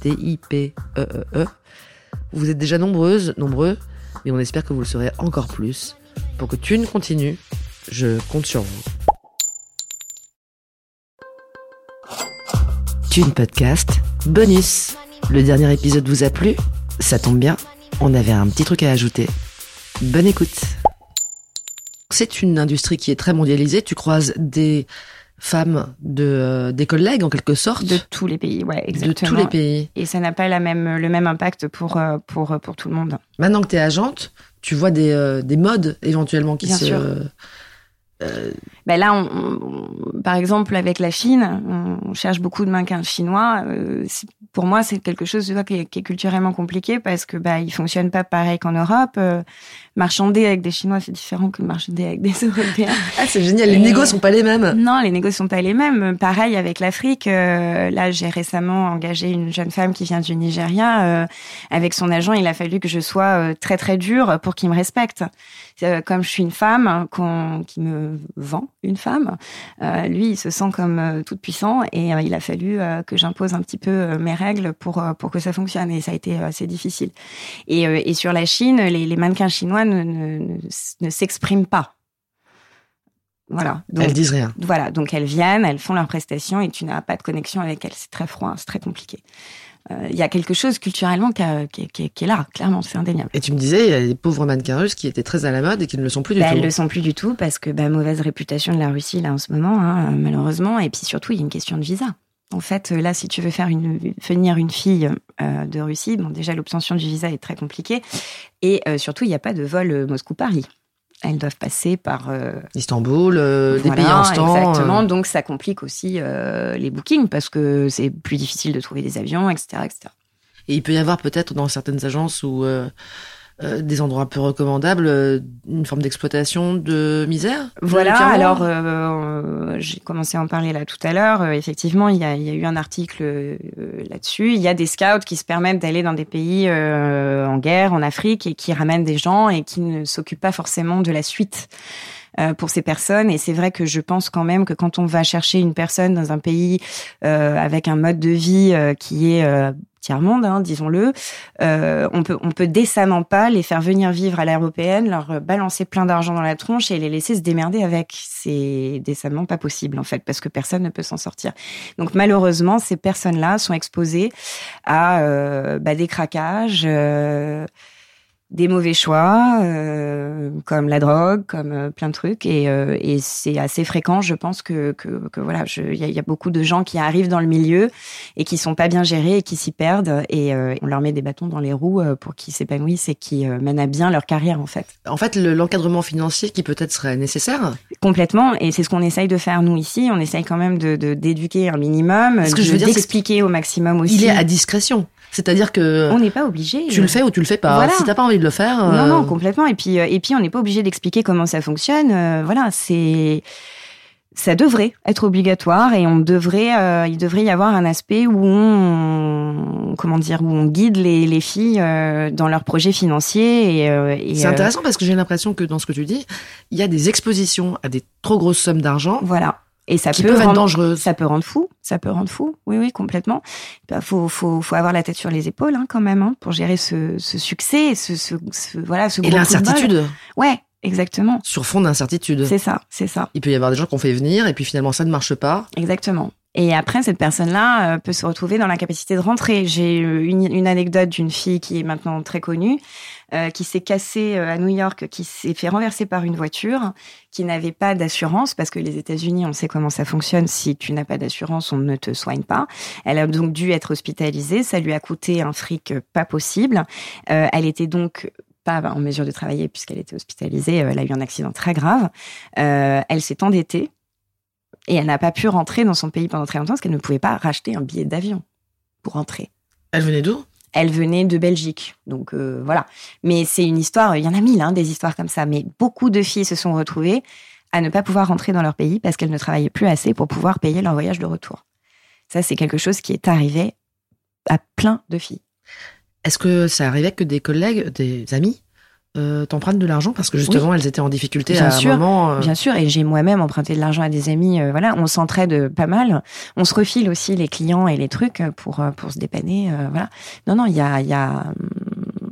T-I-P-E-E-E. Vous êtes déjà nombreuses, nombreux, mais on espère que vous le serez encore plus. Pour que Thune continue, je compte sur vous. Thune Podcast, bonus. Le dernier épisode vous a plu? Ça tombe bien, on avait un petit truc à ajouter. Bonne écoute. C'est une industrie qui est très mondialisée. Tu croises des femmes de euh, des collègues en quelque sorte De tous les pays, ouais, de exactement. tous les pays. Et ça n'a pas la même, le même impact pour, euh, pour, pour tout le monde. Maintenant que tu es agente, tu vois des, euh, des modes éventuellement qui Bien se sûr. euh, Ben là, on, on- par exemple, avec la Chine, on cherche beaucoup de mannequins chinois. Euh, c'est- pour moi, c'est quelque chose tu vois, qui, est, qui est culturellement compliqué parce que bah, ils fonctionnent pas pareil qu'en Europe. Euh, marchander avec des Chinois, c'est différent que marchander avec des Européens. Ah, c'est génial, les négos sont pas les mêmes. Non, les négociations sont pas les mêmes. Pareil avec l'Afrique. euh, là, j'ai récemment engagé une jeune femme qui vient du Nigeria. euh, avec son agent, il a fallu que je sois très très dure pour qu'il me respecte. Euh, comme je suis une femme qui me vend une femme, euh, lui, il se sent comme euh, toute puissant et euh, il a fallu que j'impose un petit peu mes règles pour pour que ça fonctionne et ça a été assez difficile. Et, et sur la Chine, les, les mannequins chinois ne, ne, ne, ne s'expriment pas. Voilà. Donc, Elles disent rien. voilà, donc elles viennent, elles font leurs prestations et tu n'as pas de connexion avec elles. C'est très froid, c'est très compliqué. Euh, Il y a quelque chose culturellement qui, a- qui- qui- qui est là, clairement, c'est indéniable. Et tu me disais, il y a des pauvres mannequins russes qui étaient très à la mode et qui ne le sont plus du Bah, tout. elles le sont plus du tout parce que bah, mauvaise réputation de la Russie là en ce moment, hein, malheureusement. Et puis surtout, il y a une question de visa. En fait, là, si tu veux faire une, venir une fille euh, de Russie, bon, déjà l'obtention du visa est très compliquée, et euh, surtout, il n'y a pas de vol euh, Moscou-Paris. Elles doivent passer par euh, Istanbul, euh, des pays en stand. Exactement. euh, Donc ça complique aussi les bookings parce que c'est plus difficile de trouver des avions, etc., etc. Et il peut y avoir peut-être dans certaines agences ou euh, euh, des endroits peu recommandables euh, une forme d'exploitation de misère. Voilà. Alors euh, j'ai commencé à en parler là tout à l'heure. Euh, effectivement, il y a, il y a eu un article euh, là-dessus. Il y a des scouts qui se permettent d'aller dans des pays euh, en guerre, en Afrique, et qui ramènent des gens et qui ne s'occupent pas forcément de la suite. euh, pour ces personnes et c'est vrai que je pense quand même que quand on va chercher une personne dans un pays euh, avec un mode de vie euh, qui est euh, tiers monde, hein, disons-le, euh, on peut on peut décemment pas les faire venir vivre à l'européenne, leur balancer plein d'argent dans la tronche et les laisser se démerder avec. C'est décemment pas possible en fait parce que personne ne peut s'en sortir. Donc malheureusement, ces personnes-là sont exposées à euh, bah, des craquages. euh, des mauvais choix, euh, comme la drogue, comme euh, plein de trucs, et, euh, et c'est assez fréquent. Je pense que, que, que voilà, il y, a- il y a beaucoup de gens qui arrivent dans le milieu et qui sont pas bien gérés et qui s'y perdent, et euh, on leur met des bâtons dans les roues euh, pour qu'ils s'épanouissent et qui mènent à bien leur carrière en fait. En fait, le- l'encadrement financier qui peut-être serait nécessaire. Complètement, et c'est ce qu'on essaye de faire nous ici. On essaye quand même de de- d'éduquer un minimum, de- d'expliquer au maximum aussi. Il est à discrétion. C'est-à-dire que On n'est pas obligé. tu le fais ou tu le fais pas. Voilà. Si t'as pas envie de le faire. Non, euh, non, complètement. Et puis, euh, et puis, on n'est pas obligé d'expliquer comment ça fonctionne. Euh, voilà, c'est, ça devrait être obligatoire et on devrait, euh, il devrait y avoir un aspect où on, comment dire, où on guide les, les filles euh, dans leurs projets financiers et, euh, et, C'est intéressant parce que j'ai l'impression que dans ce que tu dis, il y a des expositions à des trop grosses sommes d'argent voilà. Et ça qui peut être rendre, dangereuses. ça peut rendre fou. Ça peut rendre fou. Oui, oui, complètement. Bah, faut, faut, faut avoir la tête sur les épaules, hein, quand même, hein, pour gérer ce, ce succès, ce, ce, ce- voilà, ce Et l'incertitude. Ouais, exactement. Sur fond d'incertitude. C'est ça, c'est ça. Il peut y avoir des gens qu'on fait venir et puis finalement ça ne marche pas. Exactement. Et après, cette personne-là euh, peut se retrouver dans l'incapacité de rentrer. J'ai une, une anecdote d'une fille qui est maintenant très connue, euh, qui s'est cassée euh, à New York, qui s'est fait renverser par une voiture, qui n'avait pas d'assurance, parce que les États-Unis, on sait comment ça fonctionne. Si tu n'as pas d'assurance, on ne te soigne pas. Elle a donc dû être hospitalisée. Ça lui a coûté un fric pas possible. Elle était donc pas en mesure de travailler puisqu'elle était hospitalisée. Elle a eu un accident très grave. Elle s'est endettée et elle n'a pas pu rentrer dans son pays pendant très longtemps parce qu'elle ne pouvait pas racheter un billet d'avion pour rentrer. Elle venait d'où? Elle venait de Belgique, donc euh, voilà. Mais c'est une histoire, il y en a mille, hein, des histoires comme ça. Mais beaucoup de filles se sont retrouvées à ne pas pouvoir rentrer dans leur pays parce qu'elles ne travaillaient plus assez pour pouvoir payer leur voyage de retour. Ça, c'est quelque chose qui est arrivé à plein de filles. Est-ce que ça arrivait que des collègues, des amis? Euh, t'empruntent de l'argent parce que justement elles étaient en difficulté Bien à sûr, un moment. euh, Bien sûr, et j'ai moi-même emprunté de l'argent à des amis. euh, voilà, on s'entraide pas mal. On se refile aussi les clients et les trucs pour euh, pour se dépanner. euh, voilà. Non, non, il y a, il y a,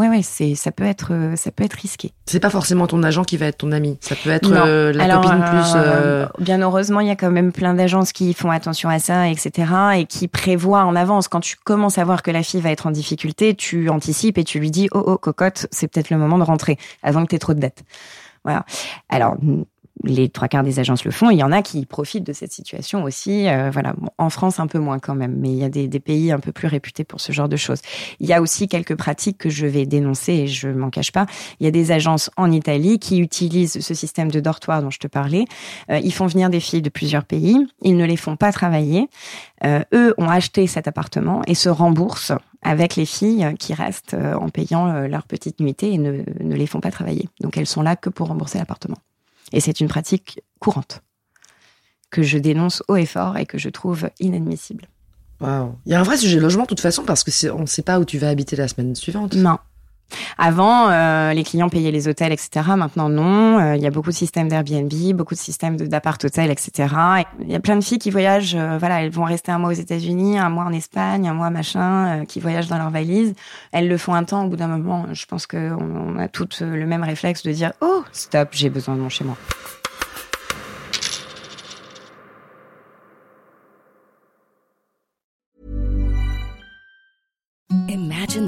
ouais, ouais, c'est, ça peut être, euh, ça peut être risqué. C'est pas forcément ton agent qui va être ton ami. Ça peut être euh, la Alors, copine plus. euh, Bien heureusement, il y a quand même plein d'agences qui font attention à ça, etc., et qui prévoient en avance. Quand tu commences à voir que la fille va être en difficulté, tu anticipes et tu lui dis oh oh cocotte, c'est peut-être le moment de rentrer avant que tu aies trop de dettes. Voilà. Alors les trois quarts des agences le font. Il y en a qui profitent de cette situation aussi. Euh, voilà. Bon, en France, un peu moins quand même, mais il y a des, des pays un peu plus réputés pour ce genre de choses. Il y a aussi quelques pratiques que je vais dénoncer et je m'en cache pas. Il y a des agences en Italie qui utilisent ce système de dortoir dont je te parlais. Euh, ils font venir des filles de plusieurs pays. Ils ne les font pas travailler. Euh, eux ont acheté cet appartement et se remboursent avec les filles qui restent euh, en payant euh, leur petite nuitée et ne, ne les font pas travailler. Donc elles sont là que pour rembourser l'appartement. Et c'est une pratique courante que je dénonce haut et fort et que je trouve inadmissible. waouh. Il y a un vrai sujet logement de toute façon parce que on ne sait pas où tu vas habiter la semaine suivante. Non. Avant, euh, les clients payaient les hôtels, etc. Maintenant, non. Euh, Il y a beaucoup de systèmes d'Airbnb, beaucoup de systèmes de- d'appart-hôtel, etc. Et Il y a plein de filles qui voyagent. euh, voilà, elles vont rester un mois aux États-Unis, un mois en Espagne, un mois machin, euh, qui voyagent dans leur valise. Elles le font un temps. Au bout d'un moment, je pense qu'on on a toutes euh, le même réflexe de dire oh stop, j'ai besoin de mon chez moi.